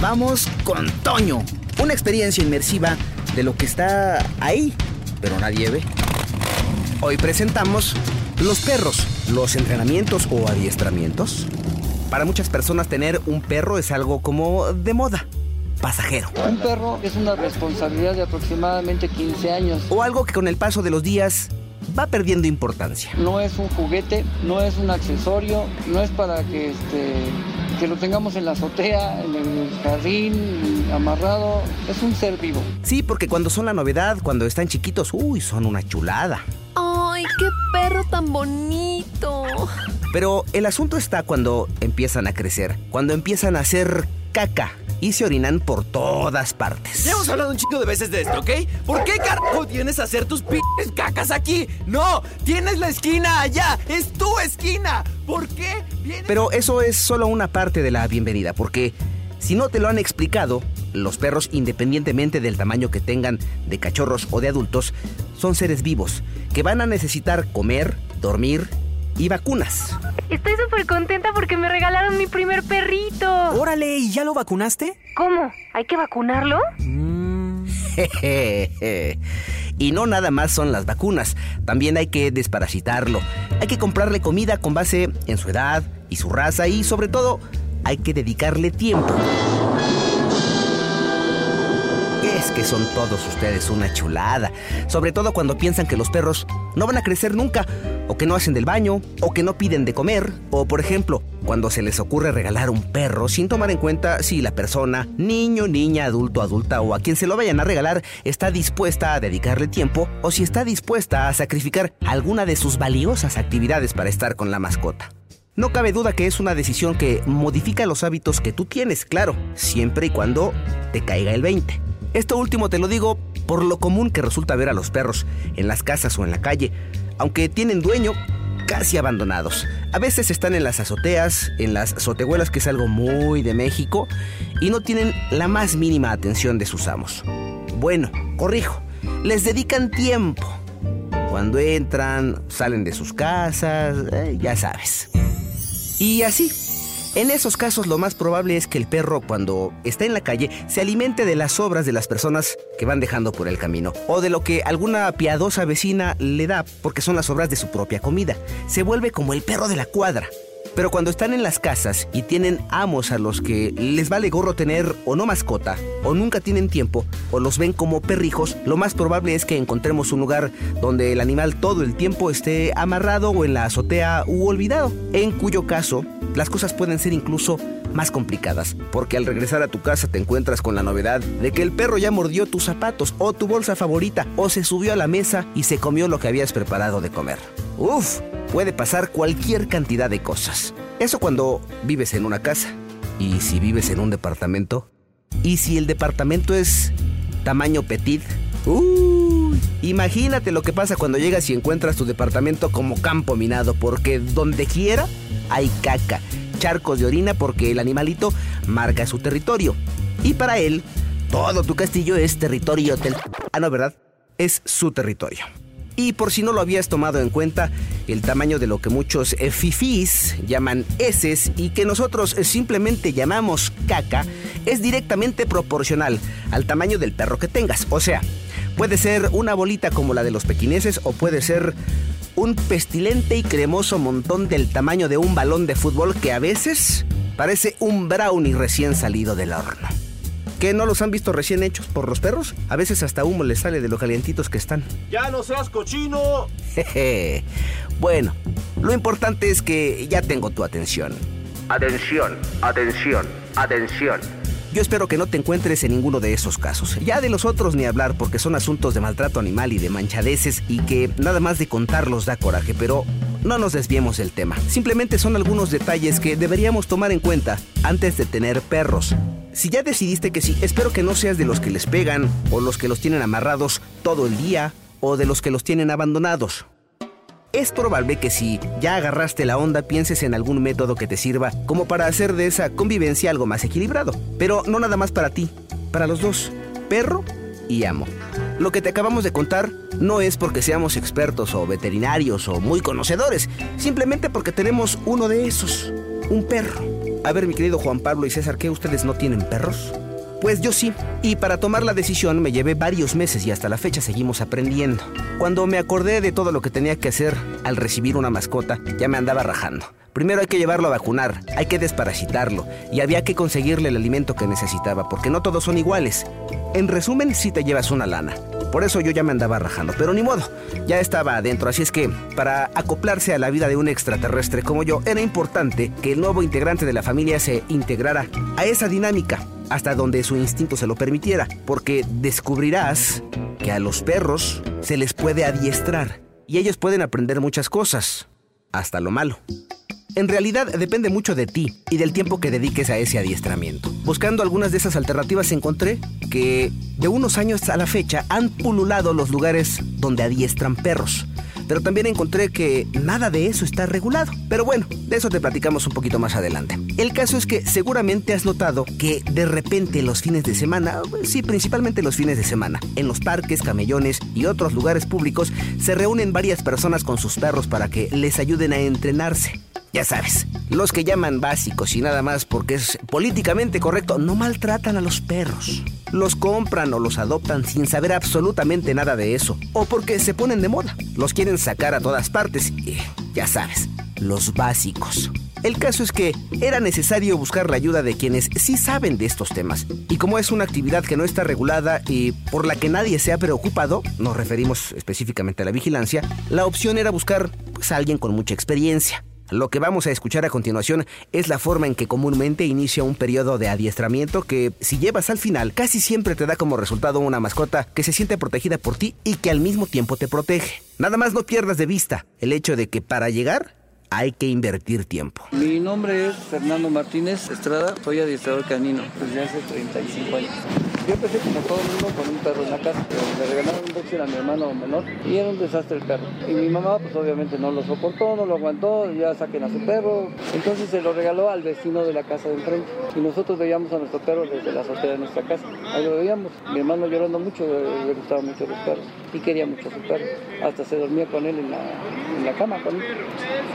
Vamos con Toño. Una experiencia inmersiva de lo que está ahí, pero nadie ve. Hoy presentamos los perros, los entrenamientos o adiestramientos. Para muchas personas tener un perro es algo como de moda, pasajero. Un perro es una responsabilidad de aproximadamente 15 años. O algo que con el paso de los días va perdiendo importancia. No es un juguete, no es un accesorio, no es para que este que lo tengamos en la azotea, en el jardín, amarrado, es un ser vivo. Sí, porque cuando son la novedad, cuando están chiquitos, uy, son una chulada. ¡Ay, qué perro tan bonito! Pero el asunto está cuando empiezan a crecer, cuando empiezan a hacer caca y se orinan por todas partes. Ya hemos hablado un chico de veces de esto, ¿ok? ¿Por qué carajo tienes a hacer tus p cacas aquí? No, tienes la esquina allá, es tu esquina. ¿Por qué? Pero eso es solo una parte de la bienvenida, porque si no te lo han explicado, los perros, independientemente del tamaño que tengan de cachorros o de adultos, son seres vivos que van a necesitar comer, dormir y vacunas. Estoy súper contenta porque me regalaron mi primer perrito. Órale, ¿y ya lo vacunaste? ¿Cómo? ¿Hay que vacunarlo? Mm. y no nada más son las vacunas, también hay que desparasitarlo. Hay que comprarle comida con base en su edad y su raza y sobre todo hay que dedicarle tiempo que son todos ustedes una chulada. Sobre todo cuando piensan que los perros no van a crecer nunca, o que no hacen del baño, o que no piden de comer, o por ejemplo, cuando se les ocurre regalar un perro sin tomar en cuenta si la persona, niño, niña, adulto, adulta o a quien se lo vayan a regalar está dispuesta a dedicarle tiempo o si está dispuesta a sacrificar alguna de sus valiosas actividades para estar con la mascota. No cabe duda que es una decisión que modifica los hábitos que tú tienes, claro, siempre y cuando te caiga el 20. Esto último te lo digo por lo común que resulta ver a los perros en las casas o en la calle, aunque tienen dueño casi abandonados. A veces están en las azoteas, en las azotehuelas, que es algo muy de México, y no tienen la más mínima atención de sus amos. Bueno, corrijo, les dedican tiempo. Cuando entran, salen de sus casas, eh, ya sabes. Y así, en esos casos lo más probable es que el perro cuando está en la calle se alimente de las sobras de las personas que van dejando por el camino o de lo que alguna piadosa vecina le da porque son las sobras de su propia comida. Se vuelve como el perro de la cuadra. Pero cuando están en las casas y tienen amos a los que les vale gorro tener o no mascota, o nunca tienen tiempo, o los ven como perrijos, lo más probable es que encontremos un lugar donde el animal todo el tiempo esté amarrado o en la azotea u olvidado, en cuyo caso las cosas pueden ser incluso más complicadas, porque al regresar a tu casa te encuentras con la novedad de que el perro ya mordió tus zapatos o tu bolsa favorita o se subió a la mesa y se comió lo que habías preparado de comer. Uf, puede pasar cualquier cantidad de cosas. Eso cuando vives en una casa. ¿Y si vives en un departamento? ¿Y si el departamento es tamaño petit? Uy, imagínate lo que pasa cuando llegas y encuentras tu departamento como campo minado, porque donde quiera hay caca, charcos de orina porque el animalito marca su territorio. Y para él, todo tu castillo es territorio del... Ah, no, ¿verdad? Es su territorio. Y por si no lo habías tomado en cuenta, el tamaño de lo que muchos eh, fifís llaman heces y que nosotros eh, simplemente llamamos caca es directamente proporcional al tamaño del perro que tengas. O sea, puede ser una bolita como la de los pequineses o puede ser un pestilente y cremoso montón del tamaño de un balón de fútbol que a veces parece un brownie recién salido del horno. ¿Qué no los han visto recién hechos por los perros? A veces hasta humo les sale de lo calientitos que están. ¡Ya no seas cochino! Jeje. Bueno, lo importante es que ya tengo tu atención. Atención, atención, atención. Yo espero que no te encuentres en ninguno de esos casos. Ya de los otros ni hablar porque son asuntos de maltrato animal y de manchadeces y que nada más de contarlos da coraje, pero no nos desviemos del tema. Simplemente son algunos detalles que deberíamos tomar en cuenta antes de tener perros. Si ya decidiste que sí, espero que no seas de los que les pegan o los que los tienen amarrados todo el día o de los que los tienen abandonados es probable que si ya agarraste la onda pienses en algún método que te sirva como para hacer de esa convivencia algo más equilibrado. Pero no nada más para ti, para los dos, perro y amo. Lo que te acabamos de contar no es porque seamos expertos o veterinarios o muy conocedores, simplemente porque tenemos uno de esos, un perro. A ver, mi querido Juan Pablo y César, ¿qué ustedes no tienen perros? Pues yo sí, y para tomar la decisión me llevé varios meses y hasta la fecha seguimos aprendiendo. Cuando me acordé de todo lo que tenía que hacer al recibir una mascota, ya me andaba rajando. Primero hay que llevarlo a vacunar, hay que desparasitarlo y había que conseguirle el alimento que necesitaba, porque no todos son iguales. En resumen, sí te llevas una lana. Por eso yo ya me andaba rajando, pero ni modo, ya estaba adentro, así es que para acoplarse a la vida de un extraterrestre como yo, era importante que el nuevo integrante de la familia se integrara a esa dinámica, hasta donde su instinto se lo permitiera, porque descubrirás que a los perros se les puede adiestrar y ellos pueden aprender muchas cosas, hasta lo malo. En realidad depende mucho de ti y del tiempo que dediques a ese adiestramiento. Buscando algunas de esas alternativas encontré que de unos años a la fecha han pululado los lugares donde adiestran perros. Pero también encontré que nada de eso está regulado. Pero bueno, de eso te platicamos un poquito más adelante. El caso es que seguramente has notado que de repente los fines de semana, sí, principalmente los fines de semana, en los parques, camellones y otros lugares públicos se reúnen varias personas con sus perros para que les ayuden a entrenarse. Ya sabes, los que llaman básicos y nada más porque es políticamente correcto no maltratan a los perros. Los compran o los adoptan sin saber absolutamente nada de eso. O porque se ponen de moda. Los quieren sacar a todas partes. Ya sabes, los básicos. El caso es que era necesario buscar la ayuda de quienes sí saben de estos temas. Y como es una actividad que no está regulada y por la que nadie se ha preocupado, nos referimos específicamente a la vigilancia, la opción era buscar pues, a alguien con mucha experiencia. Lo que vamos a escuchar a continuación es la forma en que comúnmente inicia un periodo de adiestramiento que, si llevas al final, casi siempre te da como resultado una mascota que se siente protegida por ti y que al mismo tiempo te protege. Nada más no pierdas de vista el hecho de que para llegar hay que invertir tiempo. Mi nombre es Fernando Martínez Estrada, soy adiestrador canino desde hace 35 años. Yo empecé como todo el mundo con un perro en la casa, me regalaron un boxer a mi hermano menor y era un desastre el perro. Y mi mamá pues obviamente no lo soportó, no lo aguantó, ya saquen a su perro. Entonces se lo regaló al vecino de la casa de enfrente. Y nosotros veíamos a nuestro perro desde la azotea de nuestra casa. Ahí lo veíamos. Mi hermano llorando mucho, le gustaban mucho los perros y quería mucho a su perro. Hasta se dormía con él en la, en la cama con él.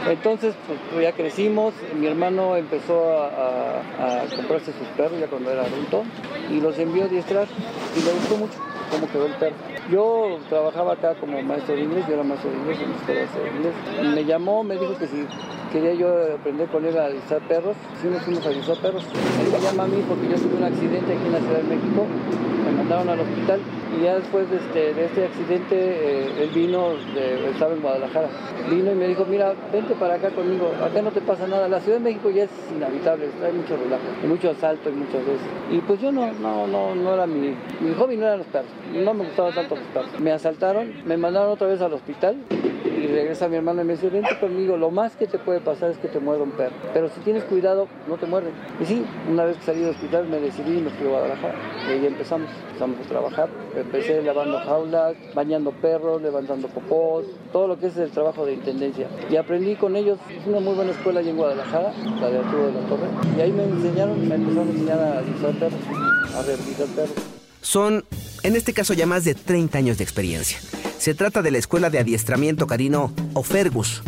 Entonces pues ya crecimos, mi hermano empezó a, a, a comprarse sus perros ya cuando era adulto y los envió y le gustó mucho cómo quedó el perro. Yo trabajaba acá como maestro de inglés, yo era maestro de inglés en la escuela de inglés. Me llamó, me dijo que si quería yo aprender con él a adiestrar perros, sí nos fuimos a adiestrar perros. Él me llama a mí porque yo tuve un accidente aquí en la Ciudad de México, me mandaron al hospital y ya después de este, este accidente eh, él vino, de, estaba en Guadalajara, vino y me dijo, mira, vente para acá conmigo, acá no te pasa nada, la Ciudad de México ya es inhabitable, hay mucho relajo, hay mucho asalto y muchas veces. Y pues yo no, no, no, no era mi, mi hobby, no eran los perros, no me gustaban tanto los perros. Me asaltaron, me mandaron otra vez al hospital y regresa mi hermano y me dice, vente conmigo, lo más que te puede pasar es que te muerda un perro, pero si tienes cuidado, no te muerden. Y sí, una vez que salí del hospital me decidí y me fui a Guadalajara, y ahí empezamos, empezamos a trabajar, empecé lavando jaulas, bañando perros, levantando popós, todo lo que es el trabajo de intendencia. Y aprendí con ellos, es una muy buena escuela allí en Guadalajara, la de Arturo de la Torre, y ahí me enseñaron, me empezaron a enseñar a adiestrar perros, a rehabilitar perros. Son, en este caso, ya más de 30 años de experiencia. Se trata de la Escuela de Adiestramiento Carino o Fergus,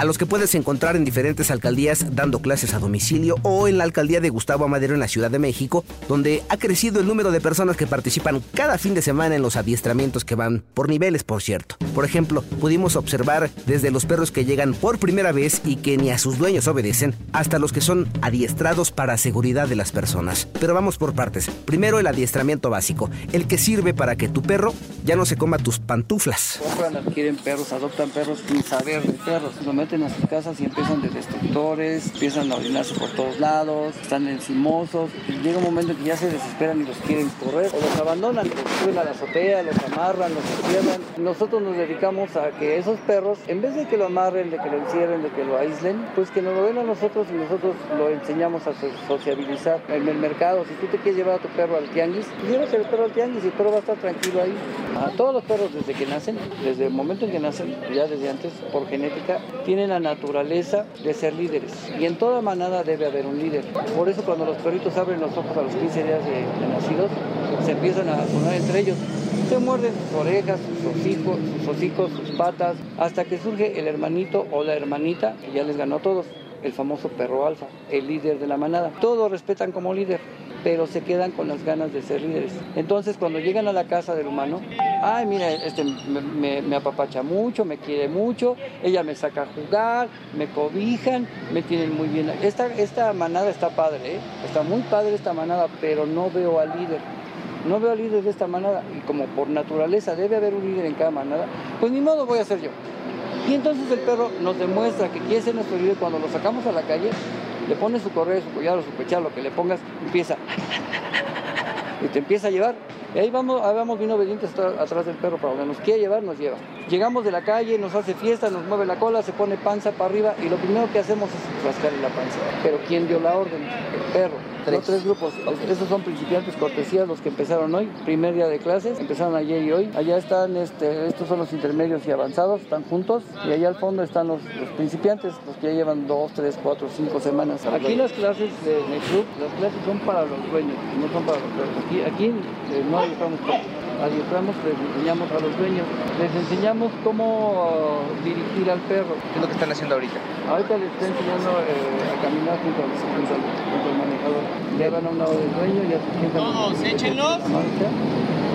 a los que puedes encontrar en diferentes alcaldías dando clases a domicilio o en la alcaldía de Gustavo Amadero en la Ciudad de México, donde ha crecido el número de personas que participan cada fin de semana en los adiestramientos que van por niveles, por cierto. Por ejemplo, pudimos observar desde los perros que llegan por primera vez y que ni a sus dueños obedecen, hasta los que son adiestrados para seguridad de las personas. Pero vamos por partes. Primero el adiestramiento básico, el que sirve para que tu perro ya no se coma tus pantuflas. Compran, adquieren perros, adoptan perros sin saber de perros. A sus casas y empiezan de destructores, empiezan a orinarse por todos lados, están encimosos. Llega un momento en que ya se desesperan y los quieren correr o los abandonan, los suben a la azotea, los amarran, los encierran. Nosotros nos dedicamos a que esos perros, en vez de que lo amarren, de que lo encierren, de que lo aíslen, pues que nos lo den a nosotros y nosotros lo enseñamos a sociabilizar en el mercado. Si tú te quieres llevar a tu perro al tianguis, llévate el perro al tianguis y el perro va a estar tranquilo ahí. A todos los perros desde que nacen, desde el momento en que nacen, ya desde antes, por genética, tienen la naturaleza de ser líderes. Y en toda manada debe haber un líder. Por eso cuando los perritos abren los ojos a los 15 días de, nacidos, se empiezan a poner entre ellos. Se muerden sus orejas, sus hijos, sus hocicos, sus patas, hasta que surge el hermanito o la hermanita que ya les ganó a todos. el famoso perro alfa, el líder de la manada. Todos respetan como líder, pero se quedan con las ganas de ser líderes. Entonces cuando llegan a la casa del humano, ay mira, este me, apapacha mucho, me quiere mucho, ella me saca a jugar, me cobijan, me tienen muy bien. Esta, esta manada está padre, ¿eh? está muy padre esta manada, pero no veo al líder. No veo al líder de esta manada y como por naturaleza debe haber un líder en cada manada, pues ni modo voy a ser yo. Y entonces el perro nos demuestra que quiere ser nuestro líder cuando lo sacamos a la calle, le pones su correa, su collar o su pechar, lo que le pongas, empieza y te empieza a llevar. Y ahí vamos, ahí vamos bien obedientes atrás del perro para donde nos quiere llevar, nos lleva. Llegamos de la calle, nos hace fiesta, nos mueve la cola, se pone panza para arriba y lo primero que hacemos es rascarle la panza. Pero ¿quién dio la orden? El perro. Los tres grupos, esos son principiantes cortesías los que empezaron hoy, primer día de clases, empezaron ayer y hoy. Allá están, este, estos son los intermedios y avanzados, están juntos. Y allá al fondo están los, los principiantes, los que ya llevan dos, tres, cuatro, cinco semanas. Aquí las clases de, en el club, las clases son para los dueños, no son para los perros. Aquí, aquí eh, no adiestramos les enseñamos a los dueños, les enseñamos cómo uh, dirigir al perro. ¿Qué es lo que están haciendo ahorita? Ahorita les estoy enseñando eh, a caminar junto al, junto, al, junto al manejador. Ya van a un lado del dueño, ya se sientan. Todos, échenlos.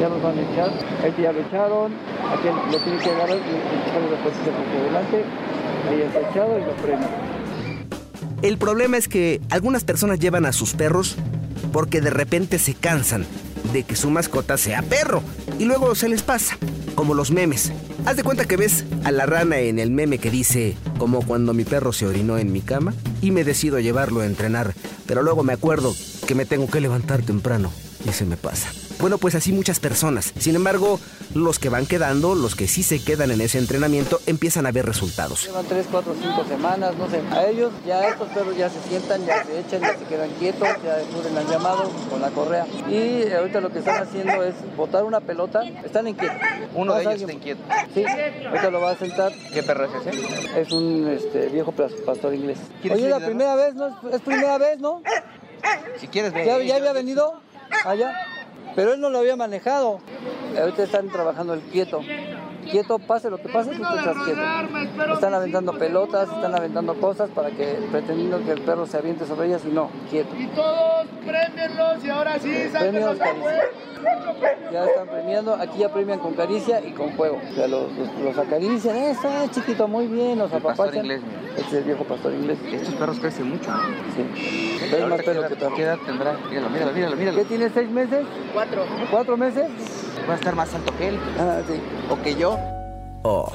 Ya los van a echar. Este ya lo echaron. Aquel lo tiene que agarrar y empujarle la patita hacia adelante. Ahí está echado y lo frena. El problema es que algunas personas llevan a sus perros porque de repente se cansan de que su mascota sea perro. Y luego se les pasa, como los memes. Haz de cuenta que ves a la rana en el meme que dice, como cuando mi perro se orinó en mi cama y me decido llevarlo a entrenar, pero luego me acuerdo que me tengo que levantar temprano y se me pasa. Bueno, pues así muchas personas. Sin embargo, los que van quedando, los que sí se quedan en ese entrenamiento, empiezan a ver resultados. Llevan 3, 4, 5 semanas, no sé. A ellos ya estos perros ya se sientan, ya se echan, ya se quedan quietos, ya descubren el llamado con la correa. Y ahorita lo que están haciendo es botar una pelota. Están inquietos. Uno de ellos está inquieto. Sí, ahorita lo va a sentar. ¿Qué perro es ese? Es un este, viejo pas- pastor inglés. ¿Quieres Oye, la primera vez, ¿no? Es- primera vez, ¿no? Si quieres. ¿Ya, ya había venido allá? Pero él no lo había manejado. Ahorita están trabajando el quieto. Quieto, pase lo que pase, tú te estás quieto. Están aventando pelotas, están aventando cosas para que, pretendiendo que el perro se aviente sobre ellas y no, quieto. Y todos premienlos y ahora sí, Premios, sáquenlos. Ya están premiando, aquí ya premian con caricia y con juego. O sea, los, los, los acarician, eso es chiquito, muy bien, los apapachan. Este es el viejo pastor inglés. Estos perros crecen mucho. ¿no? Sí. Pero más Ahorita, pelo ¿qué que. ¿Qué edad tendrá? Míralo, míralo, míralo, míralo. ¿Qué tiene, seis meses? Cuatro. ¿Cuatro meses? Va a estar más alto que él. Ah, sí. O que yo. Oh,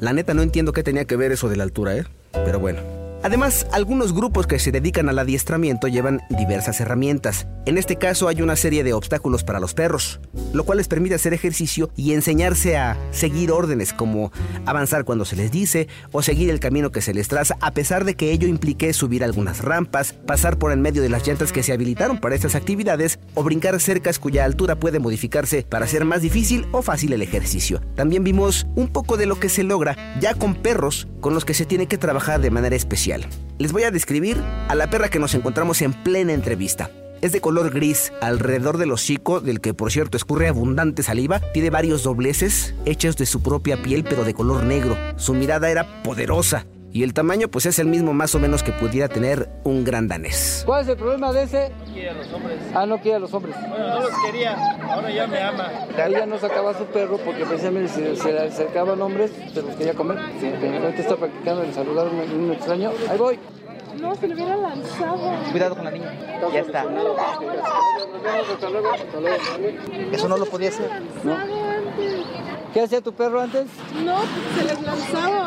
la neta no entiendo qué tenía que ver eso de la altura, ¿eh? Pero bueno. Además, algunos grupos que se dedican al adiestramiento llevan diversas herramientas. En este caso hay una serie de obstáculos para los perros, lo cual les permite hacer ejercicio y enseñarse a seguir órdenes como avanzar cuando se les dice o seguir el camino que se les traza, a pesar de que ello implique subir algunas rampas, pasar por en medio de las llantas que se habilitaron para estas actividades o brincar cercas cuya altura puede modificarse para hacer más difícil o fácil el ejercicio. También vimos un poco de lo que se logra ya con perros con los que se tiene que trabajar de manera especial. Les voy a describir a la perra que nos encontramos en plena entrevista. Es de color gris, alrededor del hocico, del que por cierto escurre abundante saliva, tiene varios dobleces hechos de su propia piel pero de color negro. Su mirada era poderosa y el tamaño pues es el mismo más o menos que pudiera tener un gran danés. ¿Cuál es el problema de ese? No quiere a los hombres. Ah, no quiere a los hombres. Bueno, no los quería, ahora ya me ama. Ella no sacaba a su perro porque precisamente si se le acercaban hombres, se los quería comer. Ahorita está practicando el saludar a un, un extraño. Ahí voy. No, se le hubiera lanzado. Cuidado con la niña. Ya está. Eso no lo podía hacer. ¿Qué hacía tu perro antes? No, pues se les lanzaba.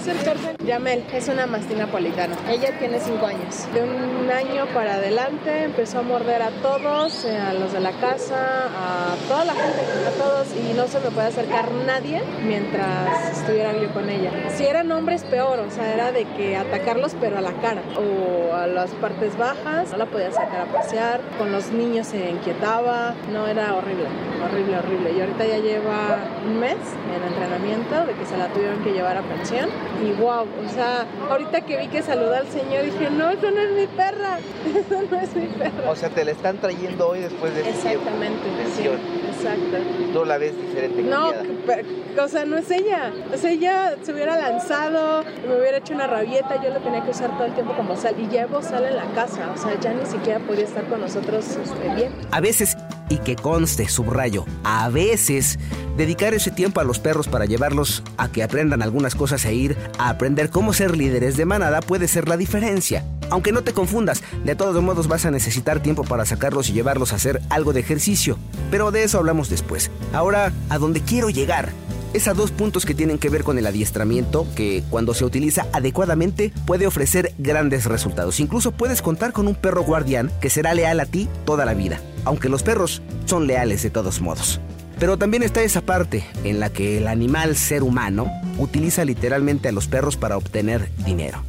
No podía acercarse. Yamel es una mastín napolitana. Ella tiene 5 años. De un año para adelante empezó a morder a todos, eh, a los de la casa, a toda la gente, a todos, y no se me puede acercar nadie mientras estuviera yo con ella. Si eran hombres, peor, o sea, era de que atacarlos, pero a la cara o a las partes bajas. No la podía sacar a pasear. Con los niños se inquietaba. No, era horrible, horrible, horrible. Y ahorita ya lleva un mes en entrenamiento, de que se la tuvieron que llevar a pensión. Y wow, o sea, ahorita que vi que saludó al señor, dije, no, eso no es mi perra, eso no es mi perra. O sea, te la están trayendo hoy después de. Exactamente, sí, exacto. Tú la ves diferente. No, que- o sea, no es ella. O sea, ella se hubiera lanzado, me hubiera hecho una rabieta, yo lo tenía que usar todo el tiempo como sal. Y llevo sal en la casa, o sea, ya ni siquiera podía estar con nosotros este, bien. A veces, y que conste, subrayo, a veces, dedicar ese tiempo a los perros para llevarlos a que aprendan algunas cosas e ir a aprender cómo ser líderes de manada puede ser la diferencia. Aunque no te confundas, de todos modos vas a necesitar tiempo para sacarlos y llevarlos a hacer algo de ejercicio. Pero de eso hablamos después. Ahora, a donde quiero llegar es a dos puntos que tienen que ver con el adiestramiento, que cuando se utiliza adecuadamente puede ofrecer grandes resultados. Incluso puedes contar con un perro guardián que será leal a ti toda la vida, aunque los perros son leales de todos modos. Pero también está esa parte en la que el animal ser humano utiliza literalmente a los perros para obtener dinero.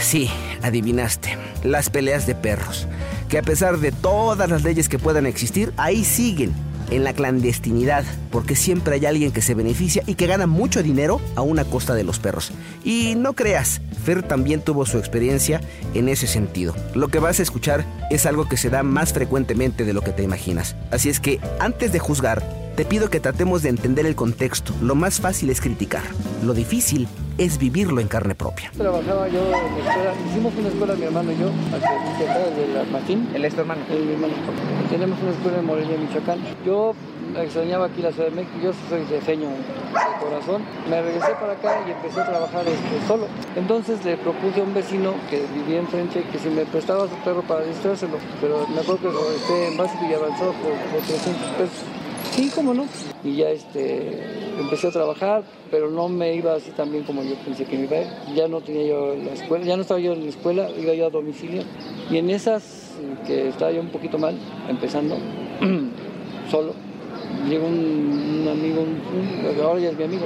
Sí, adivinaste. Las peleas de perros. Que a pesar de todas las leyes que puedan existir, ahí siguen. En la clandestinidad, porque siempre hay alguien que se beneficia y que gana mucho dinero a una costa de los perros. Y no creas, Fer también tuvo su experiencia en ese sentido. Lo que vas a escuchar es algo que se da más frecuentemente de lo que te imaginas. Así es que, antes de juzgar, te pido que tratemos de entender el contexto. Lo más fácil es criticar. Lo difícil es vivirlo en carne propia. Trabajaba yo en la escuela, hicimos una escuela mi hermano y yo, de la Martín. Él es tu hermano. Eh, mi hermano. Tenemos una escuela en Morelia, Michoacán. Yo extrañaba aquí la Ciudad de México, yo soy defeño de corazón. Me regresé para acá y empecé a trabajar este, solo. Entonces le propuse a un vecino que vivía enfrente que si me prestaba su perro para distrárselo. Pero me acuerdo que lo esté en básico y avanzado por, por 300 pesos. Sí, cómo no. Y ya este, empecé a trabajar, pero no me iba así tan bien como yo pensé que me iba a ir. Ya no tenía yo la escuela, ya no estaba yo en la escuela, iba yo a domicilio. Y en esas que estaba yo un poquito mal, empezando, solo, llegó un, amigo, ahora ya es mi amigo,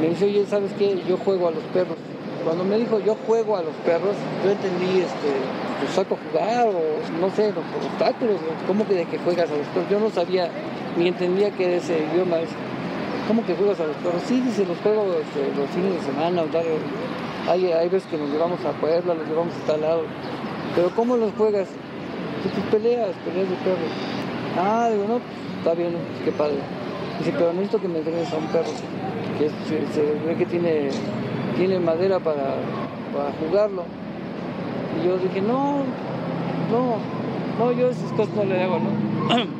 me dice, oye, ¿sabes qué? Yo juego a los perros. Cuando me dijo yo juego a los perros, yo entendí, este, pues saco a jugar o no sé, los obstáculos, ¿cómo que de que juegas a los perros? Yo no sabía ni entendía que era ese idioma. es, ¿Cómo que juegas a los perros? Sí, dice, los juego este, los fines de semana, hay, hay veces que nos llevamos a Puebla, los llevamos a tal lado. Pero ¿cómo los juegas? Pues, pues, peleas, peleas de perros. Ah, digo, no, pues, está bien, pues, qué padre. Dice, pero necesito que me entrenes a un perro, que se ve que tiene, tiene madera para, para jugarlo. Y yo dije, no, no, no, yo esas cosas no le hago, ¿no?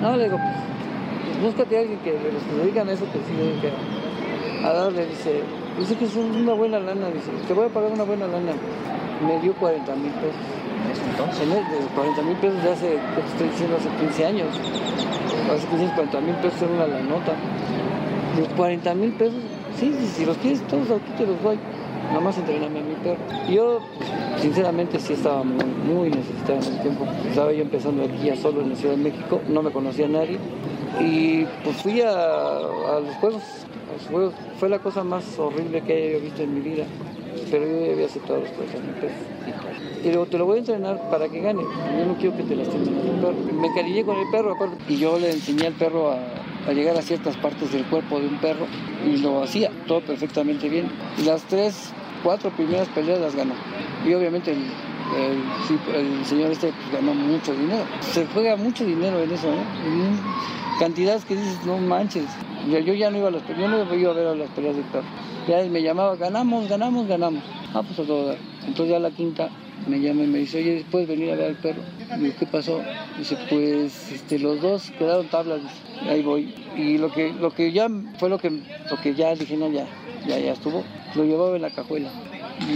no, le digo, pues, búscate a alguien que los que dedican a eso, que sí dedique a darle, dice, dice que es una buena lana, dice, te voy a pagar una buena lana. Me dio 40 mil pesos. Entonces, En el- de 40 mil pesos de hace, ¿qué te estoy diciendo? Hace 15 años. Hace 15 años 40 mil pesos era una la nota. Los 40 mil pesos, sí, sí, si los quieres todos aquí te los doy. Nada más entrename a mi perro. Yo, pues, sinceramente, sí estaba muy, muy necesitado en el tiempo. Estaba yo empezando aquí ya solo en la Ciudad de México, no me conocía a nadie. Y pues fui a, a los juegos. A los juegos. Fue la cosa más horrible que haya visto en mi vida. Pero yo ya había aceptado los 40 mil pesos. Y luego te lo voy a entrenar para que gane. Yo no quiero que te lastimes perro. Me encariñé con el perro aparte. Y yo le enseñé al perro a, a llegar a ciertas partes del cuerpo de un perro. Y lo hacía todo perfectamente bien. Las tres, cuatro primeras peleas las ganó. Y obviamente el, el, señor este pues, ganó mucho dinero. Se juega mucho dinero en eso, ¿no? En cantidades que dices, no manches. Yo, yo ya no iba a las peleas, yo no iba a ver a las peleas del perro. Ya me llamaba, ganamos, ganamos, ganamos. Ah, pues a todo dar. Entonces ya la quinta me llama y me dice, oye, ¿puedes venir a ver al perro? Y ¿qué pasó? Dice, pues este, los dos quedaron tablas. Ahí voy. Y lo que, lo que ya fue lo que, lo que ya dije, ya, ya, ya estuvo. Lo llevaba en la cajuela.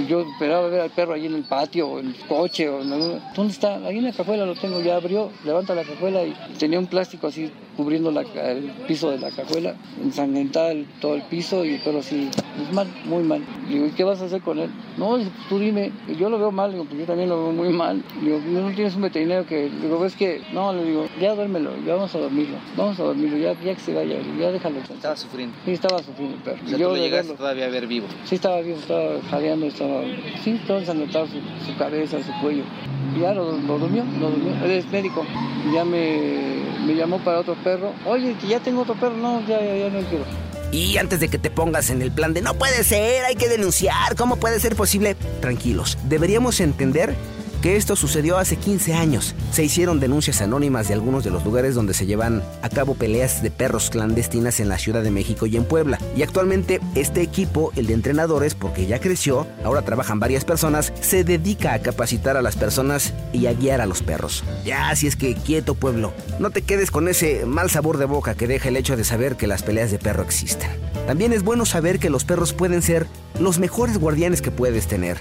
Yo esperaba ver al perro ahí en el patio en el coche o en algún- ¿Dónde está? Ahí en la cajuela lo tengo, ya abrió, levanta la cajuela y tenía un plástico así cubriendo la el piso de la cajuela, ensangrentada el- todo el piso y el perro así pues mal, muy mal. Digo, ¿y qué vas a hacer con él? No, pues tú dime, yo lo veo mal, digo, pues yo también lo veo muy mal. Digo, ¿no tienes un veterinario que, digo, ves que, no, le digo, ya duérmelo, ya vamos a dormirlo, vamos a dormirlo, ya, ya que se vaya, ya déjalo. Estaba sufriendo. Sí, estaba sufriendo el perro. O sea, yo tú lo llegaste verlo- todavía a ver vivo. Sí, estaba bien, estaba jadeando, estaba. Sí, estaba ensangrentado su, su cabeza, su cuello. Ya lo, durmió, lo durmió. Él es médico. Ya me, me llamó para otro perro. Oye, que ya tengo otro perro. No, ya, ya, ya no quiero. Y antes de que te pongas en el plan de no puede ser, hay que denunciar, ¿cómo puede ser posible? Tranquilos, deberíamos entender que esto sucedió hace 15 años. Se hicieron denuncias anónimas de algunos de los lugares donde se llevan a cabo peleas de perros clandestinas en la Ciudad de México y en Puebla. Y actualmente este equipo, el de entrenadores, porque ya creció, ahora trabajan varias personas, se dedica a capacitar a las personas y a guiar a los perros. Ya, así es que quieto pueblo, no te quedes con ese mal sabor de boca que deja el hecho de saber que las peleas de perro existen. También es bueno saber que los perros pueden ser los mejores guardianes que puedes tener.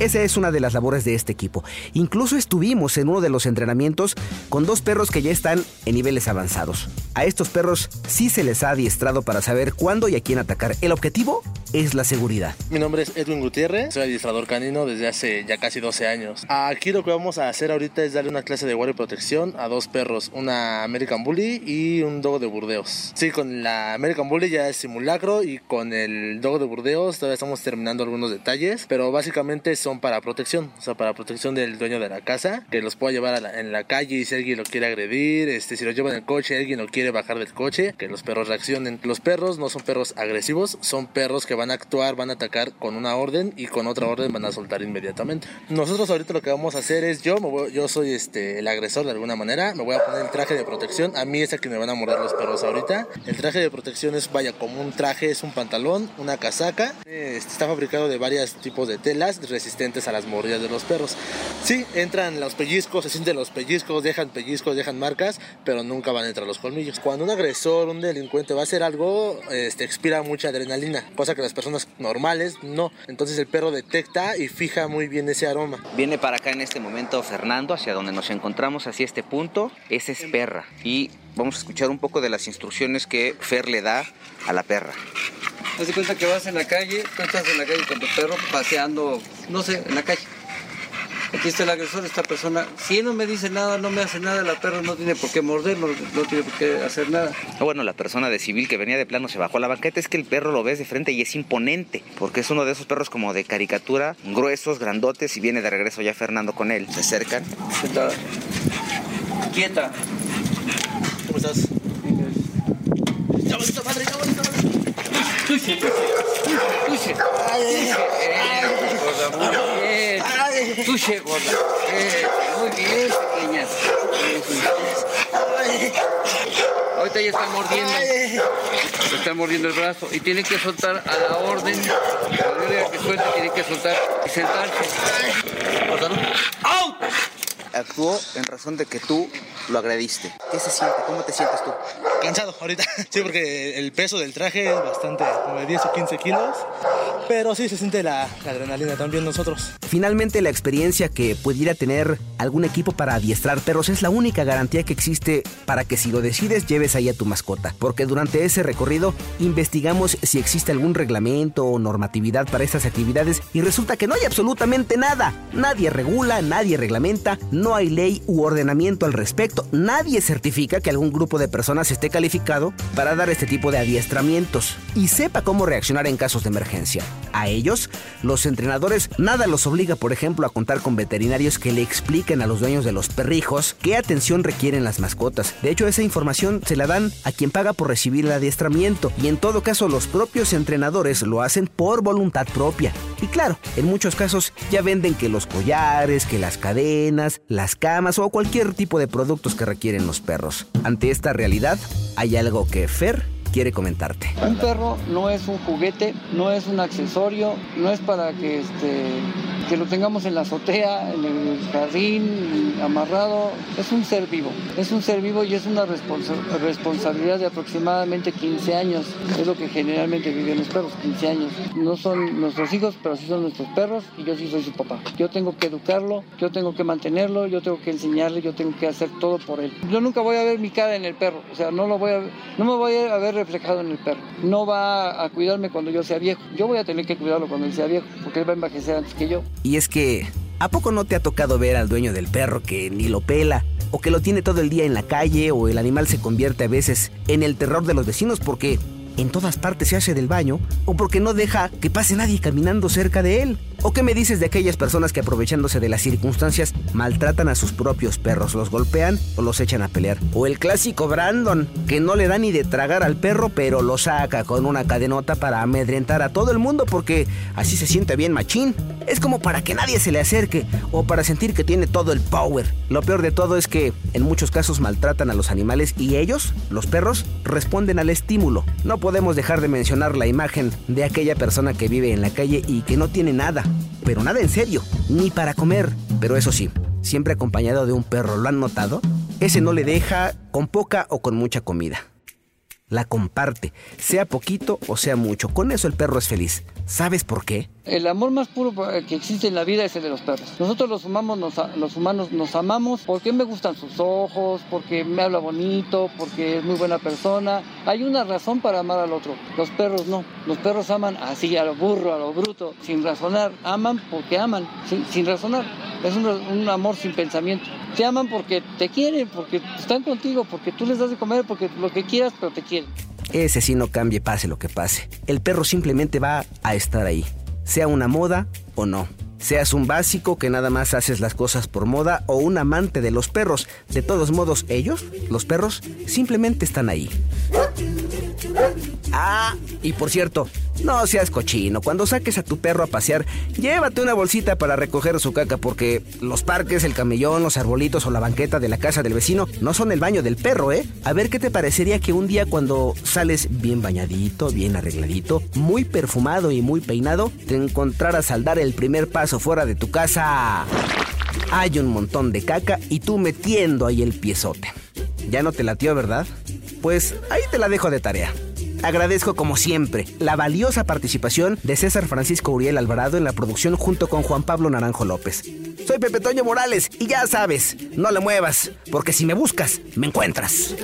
Esa es una de las labores de este equipo. Incluso estuvimos en uno de los entrenamientos con dos perros que ya están en niveles avanzados. A estos perros sí se les ha adiestrado para saber cuándo y a quién atacar. El objetivo es la seguridad. Mi nombre es Edwin Gutiérrez, soy adiestrador canino desde hace ya casi 12 años. Aquí lo que vamos a hacer ahorita es darle una clase de guardia y protección a dos perros, una American Bully y un Dogo de Burdeos. Sí, con la American Bully ya es simulacro y con el Dogo de Burdeos todavía estamos terminando algunos detalles, pero básicamente son para protección, o sea, para protección del dueño de la casa, que los pueda llevar a la- en la calle y si alguien lo quiere agredir, este, si lo lleva en el coche, alguien lo quiere bajar del coche, que los perros reaccionen. Los perros no son perros agresivos, son perros que van a actuar, van a atacar con una orden y con otra orden van a soltar inmediatamente. Nosotros ahorita lo que vamos a hacer es yo, me voy- yo soy este, el agresor de alguna manera, me voy a poner el traje de protección, a mí es a quien me van a morder los perros ahorita. El traje de protección es, vaya, como un traje, es un pantalón, una casaca, este, está fabricado de varios tipos de telas resistentes a las mordidas de los perros. Sí, entran los pellizcos, se sienten los pellizcos, dejan pellizcos, dejan marcas, pero nunca van a entrar los colmillos. Cuando un agresor, un delincuente va a hacer algo, este, expira mucha adrenalina, cosa que las personas normales no. Entonces el perro detecta y fija muy bien ese aroma. Viene para acá en este momento Fernando, hacia donde nos encontramos, hacia este punto. Esa es perra. Y vamos a escuchar un poco de las instrucciones que Fer le da a la perra. Haz de cuenta que vas en la calle, tú estás en la calle con tu perro paseando, no sé, en la calle. Aquí está el agresor, esta persona. Si él no me dice nada, no me hace nada, la perra no tiene por qué morder, no, no tiene por qué hacer nada. Ah, Bueno, la persona de civil que venía de plano se bajó a la banqueta. Es que el perro lo ves de frente y es imponente, porque es uno de esos perros como de caricatura, gruesos, grandotes, y viene de regreso ya Fernando con él. Se acercan. Sentada. Quieta. ¿Cómo estás? ¡Ya bonita ¡Tuche, tuche! ¡Tuche! ¡Eh, gorda, muy bien! ¡Tuche, gorda! ¡Eh, muy bien, pequeñas! Ahorita ya está mordiendo. Se está mordiendo el brazo y tiene que soltar a la orden. Cuando que suelte, tiene que soltar y sentarse. ¡Out! Actuó en razón de que tú lo agrediste. ¿Qué se siente? ¿Cómo te sientes tú? Cansado ahorita. Sí, porque el peso del traje es bastante, como de 10 o 15 kilos. Pero sí se siente la, la adrenalina también nosotros. Finalmente, la experiencia que pudiera tener algún equipo para adiestrar perros es la única garantía que existe para que si lo decides lleves ahí a tu mascota. Porque durante ese recorrido investigamos si existe algún reglamento o normatividad para estas actividades y resulta que no hay absolutamente nada. Nadie regula, nadie reglamenta, no hay ley u ordenamiento al respecto. Nadie certifica que algún grupo de personas esté calificado para dar este tipo de adiestramientos y sepa cómo reaccionar en casos de emergencia. A ellos, los entrenadores nada los obliga, por ejemplo, a contar con veterinarios que le expliquen a los dueños de los perrijos qué atención requieren las mascotas. De hecho, esa información se la dan a quien paga por recibir el adiestramiento y en todo caso los propios entrenadores lo hacen por voluntad propia. Y claro, en muchos casos ya venden que los collares, que las cadenas, las camas o cualquier tipo de productos que requieren los perros. Ante esta realidad, hay algo que Fer quiere comentarte. Un perro no es un juguete, no es un accesorio, no es para que este, que lo tengamos en la azotea, en el jardín, amarrado. Es un ser vivo, es un ser vivo y es una responsa- responsabilidad de aproximadamente 15 años. Es lo que generalmente viven los perros, 15 años. No son nuestros hijos, pero sí son nuestros perros y yo sí soy su papá. Yo tengo que educarlo, yo tengo que mantenerlo, yo tengo que enseñarle, yo tengo que hacer todo por él. Yo nunca voy a ver mi cara en el perro, o sea, no lo voy a, no me voy a ver reflejado en el perro. No va a cuidarme cuando yo sea viejo. Yo voy a tener que cuidarlo cuando él sea viejo, porque él va a envejecer antes que yo. Y es que, ¿a poco no te ha tocado ver al dueño del perro que ni lo pela? O que lo tiene todo el día en la calle, o el animal se convierte a veces en el terror de los vecinos porque en todas partes se hace del baño, o porque no deja que pase nadie caminando cerca de él. ¿O qué me dices de aquellas personas que aprovechándose de las circunstancias maltratan a sus propios perros, los golpean o los echan a pelear? O el clásico Brandon, que no le da ni de tragar al perro, pero lo saca con una cadenota para amedrentar a todo el mundo porque así se siente bien machín. Es como para que nadie se le acerque o para sentir que tiene todo el power. Lo peor de todo es que en muchos casos maltratan a los animales y ellos, los perros, responden al estímulo. No podemos dejar de mencionar la imagen de aquella persona que vive en la calle y que no tiene nada, pero nada en serio, ni para comer. Pero eso sí, siempre acompañado de un perro, ¿lo han notado? Ese no le deja con poca o con mucha comida. La comparte, sea poquito o sea mucho. Con eso el perro es feliz. ¿Sabes por qué? El amor más puro que existe en la vida es el de los perros. Nosotros los los humanos nos amamos porque me gustan sus ojos, porque me habla bonito, porque es muy buena persona. Hay una razón para amar al otro. Los perros no. Los perros aman así, a lo burro, a lo bruto, sin razonar. Aman porque aman, sin, razonar. Es un amor sin pensamiento. Te aman porque te quieren, porque están contigo, porque tú les das de comer, porque lo que quieras, pero te quieren. Ese sí no cambie pase lo que pase. El perro simplemente va a estar ahí, sea una moda o no. Seas un básico que nada más haces las cosas por moda o un amante de los perros. De todos modos, ellos, los perros, simplemente están ahí. Ah, y por cierto, no seas cochino. Cuando saques a tu perro a pasear, llévate una bolsita para recoger su caca porque los parques, el camellón, los arbolitos o la banqueta de la casa del vecino no son el baño del perro, ¿eh? A ver qué te parecería que un día cuando sales bien bañadito, bien arregladito, muy perfumado y muy peinado, te encontraras al dar el primer paso fuera de tu casa. Hay un montón de caca y tú metiendo ahí el piezote. Ya no te latió, ¿verdad? Pues ahí te la dejo de tarea. Agradezco como siempre la valiosa participación de César Francisco Uriel Alvarado en la producción junto con Juan Pablo Naranjo López. Soy Pepe Toño Morales y ya sabes, no le muevas, porque si me buscas, me encuentras.